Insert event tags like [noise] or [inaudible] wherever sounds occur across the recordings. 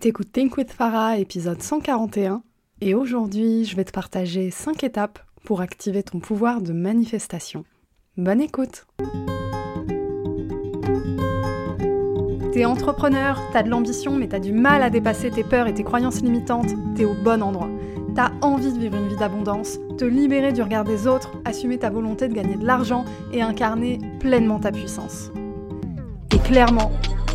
T'écoutes Think with Farah, épisode 141, et aujourd'hui je vais te partager 5 étapes pour activer ton pouvoir de manifestation. Bonne écoute T'es entrepreneur, t'as de l'ambition mais t'as du mal à dépasser tes peurs et tes croyances limitantes, t'es au bon endroit. T'as envie de vivre une vie d'abondance, te libérer du regard des autres, assumer ta volonté de gagner de l'argent et incarner pleinement ta puissance. Et clairement,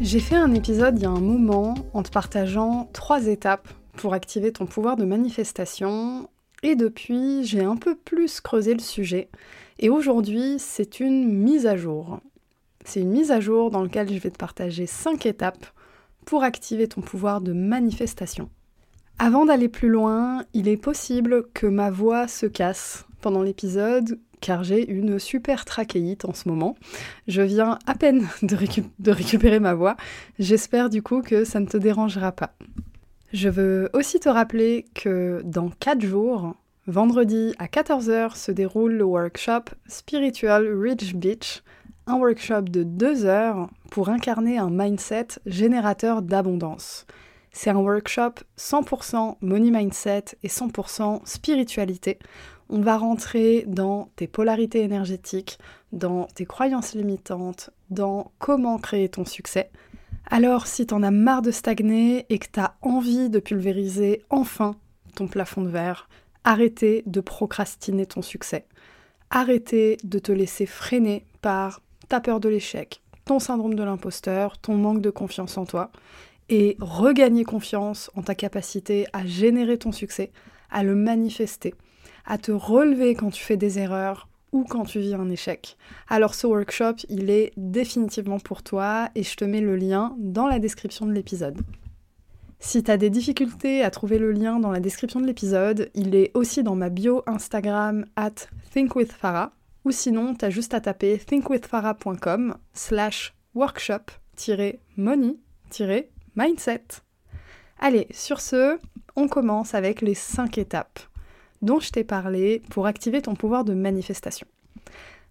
J'ai fait un épisode il y a un moment en te partageant trois étapes pour activer ton pouvoir de manifestation et depuis j'ai un peu plus creusé le sujet et aujourd'hui c'est une mise à jour. C'est une mise à jour dans laquelle je vais te partager cinq étapes pour activer ton pouvoir de manifestation. Avant d'aller plus loin, il est possible que ma voix se casse pendant l'épisode car j'ai une super trachéite en ce moment. Je viens à peine de, récupérer ma voix. J'espère du coup que ça ne te dérangera pas. Je veux aussi te rappeler que dans 4 jours, vendredi à 14h se déroule le workshop Spiritual Rich Beach, un workshop de 2 heures pour incarner un mindset générateur d'abondance. C'est un workshop 100% money mindset et 100% spiritualité on va rentrer dans tes polarités énergétiques, dans tes croyances limitantes, dans comment créer ton succès. Alors si t'en as marre de stagner et que t'as envie de pulvériser enfin ton plafond de verre, arrêtez de procrastiner ton succès. Arrêtez de te laisser freiner par ta peur de l'échec, ton syndrome de l'imposteur, ton manque de confiance en toi, et regagner confiance en ta capacité à générer ton succès, à le manifester à te relever quand tu fais des erreurs ou quand tu vis un échec. Alors ce workshop, il est définitivement pour toi et je te mets le lien dans la description de l'épisode. Si tu as des difficultés à trouver le lien dans la description de l'épisode, il est aussi dans ma bio Instagram at thinkwithfarah ou sinon tu as juste à taper thinkwithfarah.com slash workshop-money-mindset. Allez, sur ce, on commence avec les 5 étapes dont je t'ai parlé pour activer ton pouvoir de manifestation.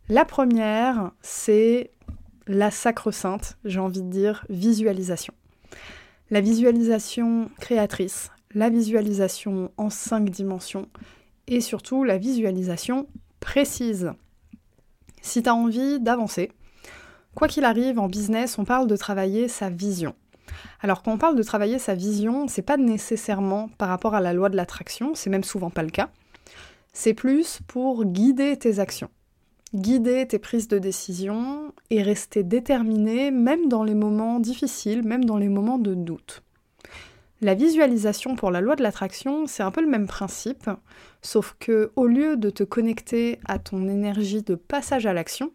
La première, c'est la sacro-sainte, j'ai envie de dire, visualisation. La visualisation créatrice, la visualisation en cinq dimensions et surtout la visualisation précise. Si tu as envie d'avancer, quoi qu'il arrive en business, on parle de travailler sa vision. Alors quand on parle de travailler sa vision, c'est pas nécessairement par rapport à la loi de l'attraction, c'est même souvent pas le cas. C'est plus pour guider tes actions, guider tes prises de décision et rester déterminé même dans les moments difficiles, même dans les moments de doute. La visualisation pour la loi de l'attraction, c'est un peu le même principe, sauf que au lieu de te connecter à ton énergie de passage à l'action,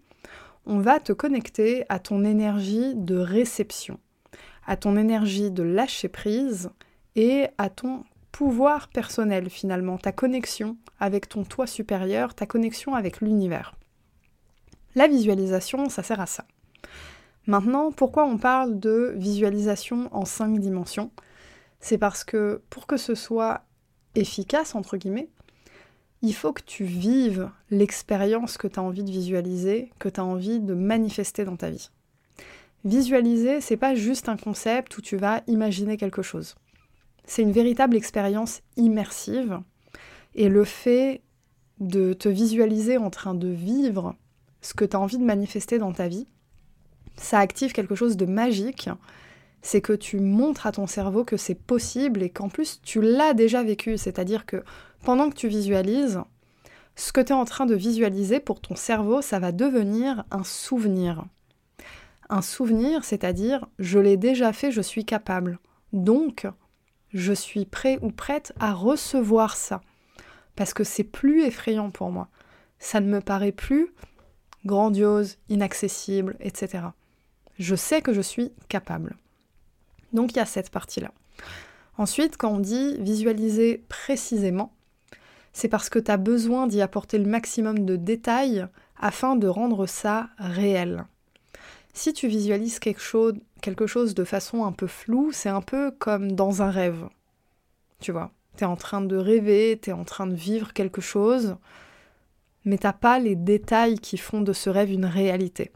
on va te connecter à ton énergie de réception, à ton énergie de lâcher prise et à ton pouvoir personnel finalement, ta connexion avec ton toi supérieur, ta connexion avec l'univers. La visualisation, ça sert à ça. Maintenant, pourquoi on parle de visualisation en cinq dimensions? C'est parce que pour que ce soit efficace, entre guillemets, il faut que tu vives l'expérience que tu as envie de visualiser, que tu as envie de manifester dans ta vie. Visualiser, c'est pas juste un concept où tu vas imaginer quelque chose. C'est une véritable expérience immersive et le fait de te visualiser en train de vivre ce que tu as envie de manifester dans ta vie, ça active quelque chose de magique c'est que tu montres à ton cerveau que c'est possible et qu'en plus tu l'as déjà vécu. C'est-à-dire que pendant que tu visualises, ce que tu es en train de visualiser pour ton cerveau, ça va devenir un souvenir. Un souvenir, c'est-à-dire je l'ai déjà fait, je suis capable. Donc, je suis prêt ou prête à recevoir ça. Parce que c'est plus effrayant pour moi. Ça ne me paraît plus grandiose, inaccessible, etc. Je sais que je suis capable. Donc il y a cette partie-là. Ensuite, quand on dit visualiser précisément, c'est parce que tu as besoin d'y apporter le maximum de détails afin de rendre ça réel. Si tu visualises quelque chose, de façon un peu floue, c'est un peu comme dans un rêve. Tu vois, tu es en train de rêver, tu es en train de vivre quelque chose, mais t'as pas les détails qui font de ce rêve une réalité.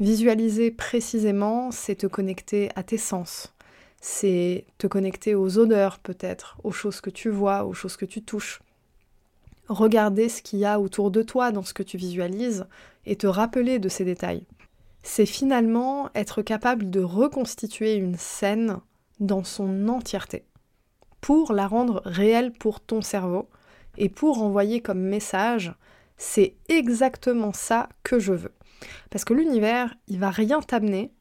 Visualiser précisément, c'est te connecter à tes sens, c'est te connecter aux odeurs peut-être, aux choses que tu vois, aux choses que tu touches. Regarder ce qu'il y a autour de toi dans ce que tu visualises et te rappeler de ces détails. C'est finalement être capable de reconstituer une scène dans son entièreté pour la rendre réelle pour ton cerveau et pour envoyer comme message c'est exactement ça que je veux. Parce que l'univers, il va rien t'amener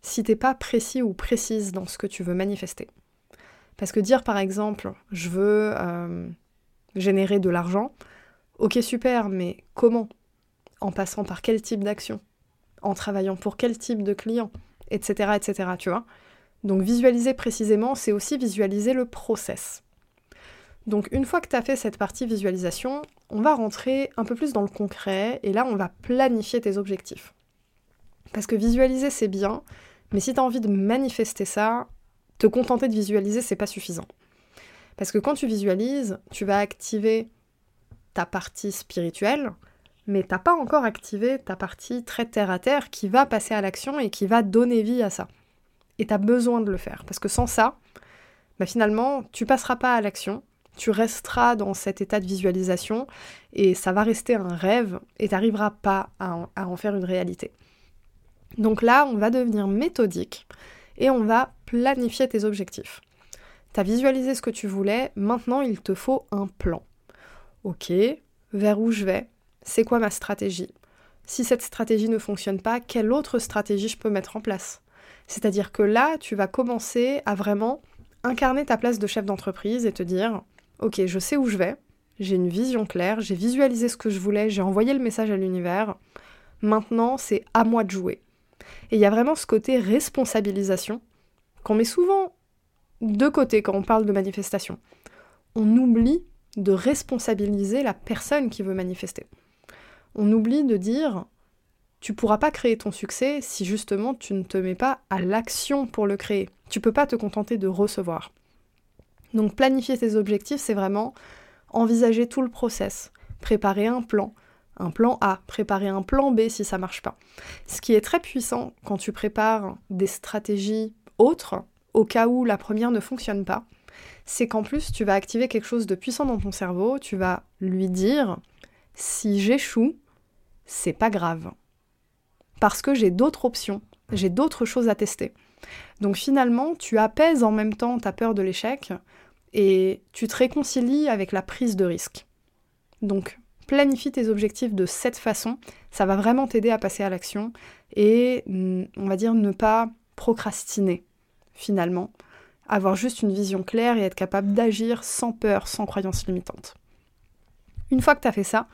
si t'es pas précis ou précise dans ce que tu veux manifester. Parce que dire par exemple, je veux euh, générer de l'argent, ok super, mais comment? En passant par quel type d'action? En travaillant pour quel type de client Etc. etc. Tu vois Donc visualiser précisément, c'est aussi visualiser le process. Donc une fois que tu as fait cette partie visualisation, on va rentrer un peu plus dans le concret et là on va planifier tes objectifs. Parce que visualiser c'est bien, mais si tu as envie de manifester ça, te contenter de visualiser, c'est pas suffisant. Parce que quand tu visualises, tu vas activer ta partie spirituelle, mais t'as pas encore activé ta partie très terre à terre qui va passer à l'action et qui va donner vie à ça. Et tu as besoin de le faire. Parce que sans ça, bah finalement, tu passeras pas à l'action, tu resteras dans cet état de visualisation et ça va rester un rêve et tu n'arriveras pas à en faire une réalité. Donc là, on va devenir méthodique et on va planifier tes objectifs. Tu as visualisé ce que tu voulais, maintenant il te faut un plan. Ok, vers où je vais? C'est quoi ma stratégie? Si cette stratégie ne fonctionne pas, quelle autre stratégie je peux mettre en place? C'est-à-dire que là, tu vas commencer à vraiment incarner ta place de chef d'entreprise et te dire, ok, je sais où je vais, j'ai une vision claire, j'ai visualisé ce que je voulais, j'ai envoyé le message à l'univers, maintenant c'est à moi de jouer. Et il y a vraiment ce côté responsabilisation qu'on met souvent de côté quand on parle de manifestation. On oublie de responsabiliser la personne qui veut manifester. On oublie de dire tu pourras pas créer ton succès si justement tu ne te mets pas à l'action pour le créer. Tu peux pas te contenter de recevoir. Donc planifier tes objectifs, c'est vraiment envisager tout le process, préparer un plan, un plan A, préparer un plan B si ça marche pas. Ce qui est très puissant quand tu prépares des stratégies autres, au cas où la première ne fonctionne pas, c'est qu'en plus tu vas activer quelque chose de puissant dans ton cerveau, tu vas lui dire si j'échoue, c'est pas grave. Parce que j'ai d'autres options, j'ai d'autres choses à tester. Donc finalement, tu apaises en même temps ta peur de l'échec et tu te réconcilies avec la prise de risque. Donc planifie tes objectifs de cette façon, ça va vraiment t'aider à passer à l'action et mm, on va dire ne pas procrastiner finalement, avoir juste une vision claire et être capable d'agir sans peur, sans croyance limitante. Une fois que tu as fait ça,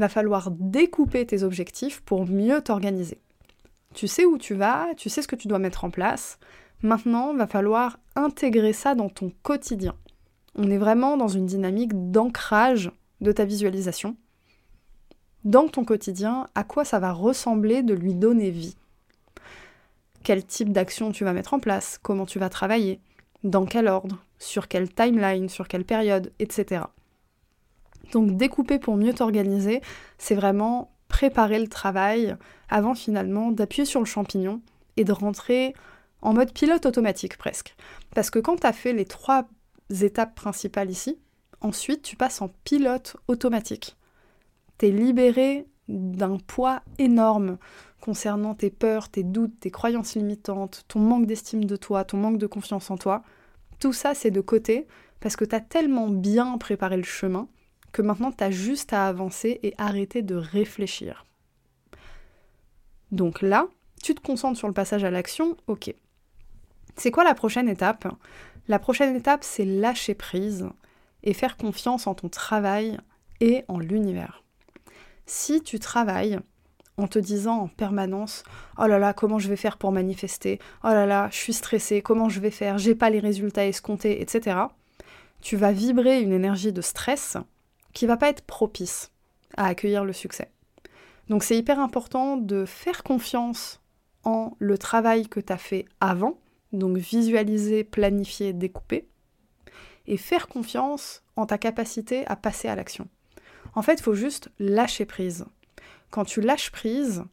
va falloir découper tes objectifs pour mieux t'organiser. Tu sais où tu vas, tu sais ce que tu dois mettre en place. Maintenant, va falloir intégrer ça dans ton quotidien. On est vraiment dans une dynamique d'ancrage de ta visualisation dans ton quotidien, à quoi ça va ressembler de lui donner vie? Quel type d'action tu vas mettre en place, comment tu vas travailler, dans quel ordre, sur quelle timeline, sur quelle période, etc. Donc découper pour mieux t'organiser, c'est vraiment préparer le travail avant finalement d'appuyer sur le champignon et de rentrer en mode pilote automatique presque. Parce que quand tu as fait les trois étapes principales ici, ensuite tu passes en pilote automatique t'es libéré d'un poids énorme. concernant tes peurs, tes doutes, tes croyances limitantes, ton manque d'estime de toi, ton manque de confiance en toi, tout ça c'est de côté parce que tu as tellement bien préparé le chemin que maintenant tu as juste à avancer et arrêter de réfléchir. Donc là, tu te concentres sur le passage à l'action, ok. C'est quoi la prochaine étape? La prochaine étape, c'est lâcher prise et faire confiance en ton travail et en l'univers. Si tu travailles en te disant en permanence Oh là là, comment je vais faire pour manifester? Oh là là, je suis stressée, comment je vais faire? J'ai pas les résultats escomptés, etc. Tu vas vibrer une énergie de stress qui va pas être propice à accueillir le succès. Donc c'est hyper important de faire confiance en le travail que tu as fait avant, donc visualiser, planifier, découper, et faire confiance en ta capacité à passer à l'action. En fait, il faut juste lâcher prise. Quand tu lâches prise,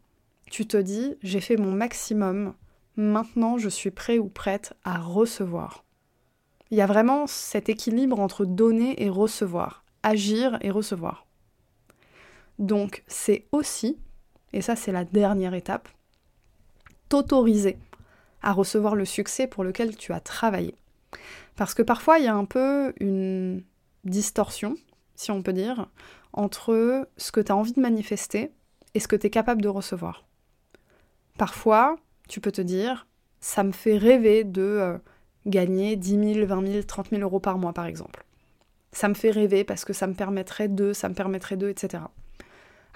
tu te dis j'ai fait mon maximum, maintenant je suis prêt ou prête à recevoir. Il y a vraiment cet équilibre entre donner et recevoir, agir et recevoir. Donc c'est aussi, et ça c'est la dernière étape, t'autoriser à recevoir le succès pour lequel tu as travaillé. Parce que parfois il y a un peu une distorsion, si on peut dire, entre ce que tu as envie de manifester et ce que tu es capable de recevoir. Parfois, tu peux te dire, ça me fait rêver de euh, gagner 10 000, 20 000, 30 000 euros par mois, par exemple. Ça me fait rêver parce que ça me permettrait de, ça me permettrait de, etc.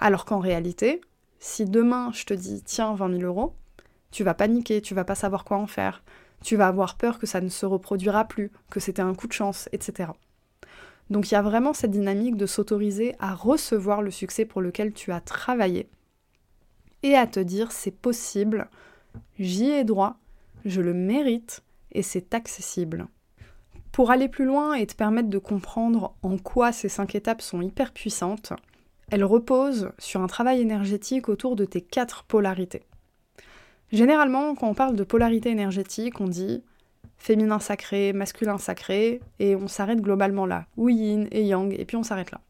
Alors qu'en réalité, si demain je te dis tiens 20 000 euros, tu vas paniquer, tu vas pas savoir quoi en faire, tu vas avoir peur que ça ne se reproduira plus, que c'était un coup de chance, etc. Donc il y a vraiment cette dynamique de s'autoriser à recevoir le succès pour lequel tu as travaillé et à te dire c'est possible, j'y ai droit, je le mérite et c'est accessible. Pour aller plus loin et te permettre de comprendre en quoi ces cinq étapes sont hyper puissantes, elles reposent sur un travail énergétique autour de tes quatre polarités. Généralement, quand on parle de polarité énergétique, on dit féminin sacré, masculin sacré, et on s'arrête globalement là, ou yin et yang, et puis on s'arrête là.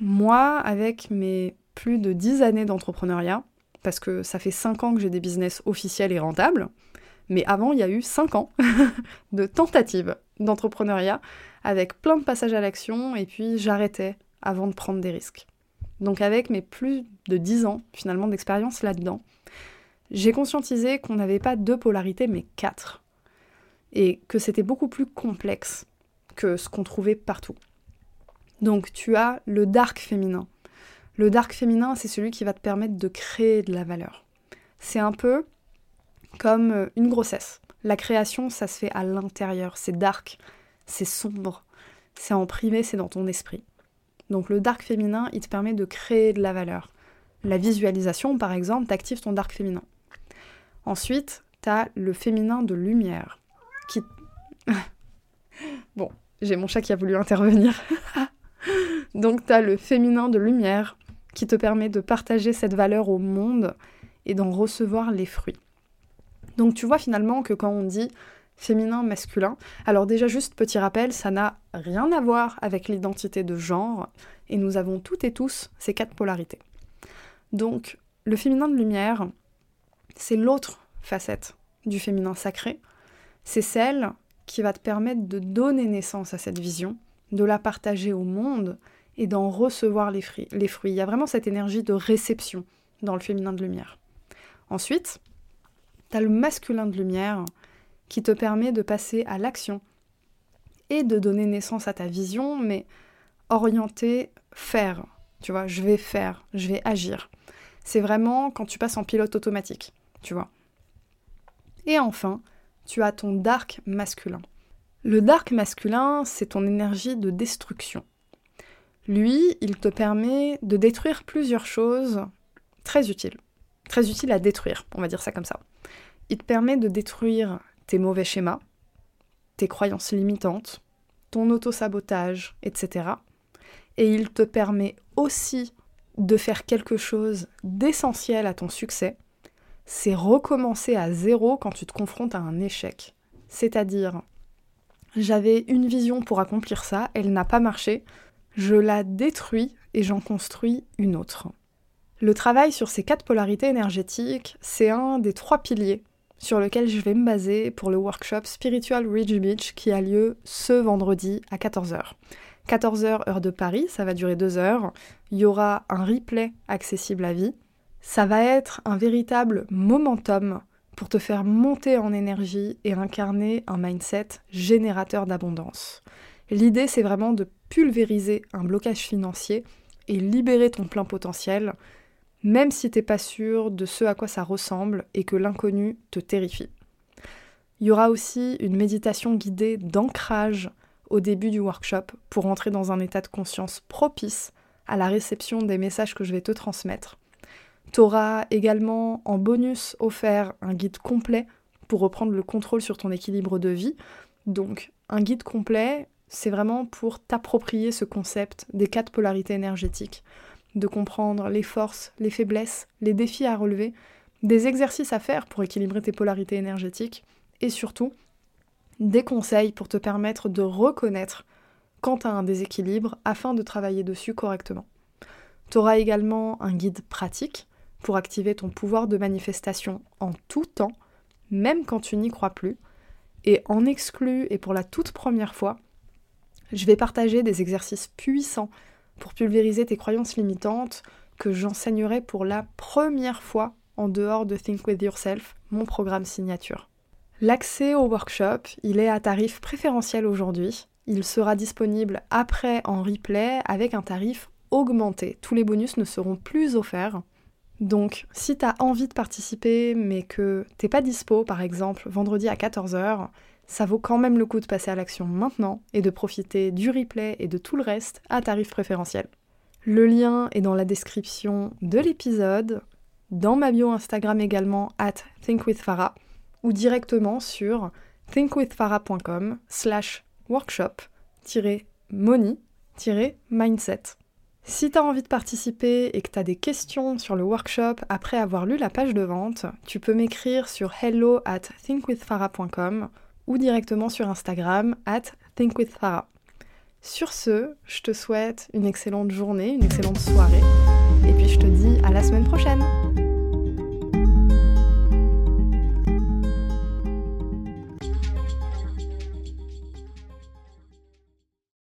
Moi, avec mes plus de 10 années d'entrepreneuriat, parce que ça fait 5 ans que j'ai des business officiels et rentables, mais avant, il y a eu 5 ans [laughs] de tentatives d'entrepreneuriat avec plein de passages à l'action et puis j'arrêtais avant de prendre des risques. Donc avec mes plus de 10 ans finalement d'expérience là-dedans, j'ai conscientisé qu'on n'avait pas deux polarités mais quatre. Et que c'était beaucoup plus complexe que ce qu'on trouvait partout. Donc tu as le dark féminin. Le dark féminin, c'est celui qui va te permettre de créer de la valeur. C'est un peu comme euh, une grossesse. La création, ça se fait à l'intérieur, c'est dark, c'est sombre, c'est en privé, c'est dans ton esprit. Donc le dark féminin, il te permet de créer de la valeur. La visualisation, par exemple, t'active ton dark féminin. Ensuite, t'as le féminin de lumière, qui... [laughs] bon, j'ai mon chat qui a voulu intervenir. [laughs] Donc t'as le féminin de lumière, qui te permet de partager cette valeur au monde et d'en recevoir les fruits. Donc tu vois finalement que quand on dit féminin, masculin, alors déjà juste petit rappel, ça n'a rien à voir avec l'identité de genre, et nous avons toutes et tous ces quatre polarités. Donc le féminin de lumière, c'est l'autre facette du féminin sacré, c'est celle qui va te permettre de donner naissance à cette vision, de la partager au monde et d'en recevoir les fruits. Il y a vraiment cette énergie de réception dans le féminin de lumière. Ensuite, tu as le masculin de lumière qui te permet de passer à l'action et de donner naissance à ta vision, mais orienté faire. Tu vois, je vais faire, je vais agir. C'est vraiment quand tu passes en pilote automatique, tu vois. Et enfin, tu as ton dark masculin. Le dark masculin, c'est ton énergie de destruction. Lui, il te permet de détruire plusieurs choses très utiles. Très utiles à détruire, on va dire ça comme ça. Il te permet de détruire tes mauvais schémas, tes croyances limitantes, ton auto-sabotage, etc. Et il te permet aussi de faire quelque chose d'essentiel à ton succès, c'est recommencer à zéro quand tu te confrontes à un échec. C'est-à-dire, j'avais une vision pour accomplir ça, elle n'a pas marché, je la détruis et j'en construis une autre. Le travail sur ces quatre polarités énergétiques, c'est un des trois piliers sur lequel je vais me baser pour le workshop Spiritual Ridge Beach qui a lieu ce vendredi à 14h. 14h heure de Paris, ça va durer 2 heures. Il y aura un replay accessible à vie. Ça va être un véritable momentum pour te faire monter en énergie et incarner un mindset générateur d'abondance. L'idée, c'est vraiment de pulvériser un blocage financier et libérer ton plein potentiel, même si t'es pas sûr de ce à quoi ça ressemble et que l'inconnu te terrifie. Il y aura aussi une méditation guidée d'ancrage au début du workshop pour entrer dans un état de conscience propice à la réception des messages que je vais te transmettre. Tu auras également en bonus offert un guide complet pour reprendre le contrôle sur ton équilibre de vie. Donc un guide complet, c'est vraiment pour t'approprier ce concept des quatre polarités énergétiques, de comprendre les forces, les faiblesses, les défis à relever, des exercices à faire pour équilibrer tes polarités énergétiques, et surtout des conseils pour te permettre de reconnaître quand tu as un déséquilibre afin de travailler dessus correctement. Tu auras également un guide pratique pour activer ton pouvoir de manifestation en tout temps, même quand tu n'y crois plus. Et en exclu et pour la toute première fois, je vais partager des exercices puissants pour pulvériser tes croyances limitantes que j'enseignerai pour la première fois en dehors de Think With Yourself, mon programme signature. L'accès au workshop, il est à tarif préférentiel aujourd'hui. Il sera disponible après en replay avec un tarif augmenté. Tous les bonus ne seront plus offerts. Donc, si tu as envie de participer mais que t'es pas dispo, par exemple, vendredi à 14h, ça vaut quand même le coup de passer à l'action maintenant et de profiter du replay et de tout le reste à tarif préférentiel. Le lien est dans la description de l'épisode, dans ma bio Instagram également, at thinkwithfarah, ou directement sur thinkwithfarah.com slash workshop-money-mindset. Si tu as envie de participer et que tu as des questions sur le workshop après avoir lu la page de vente, tu peux m'écrire sur hello at thinkwithfarah.com ou directement sur Instagram at thinkwithfarah. Sur ce, je te souhaite une excellente journée, une excellente soirée, et puis je te dis à la semaine prochaine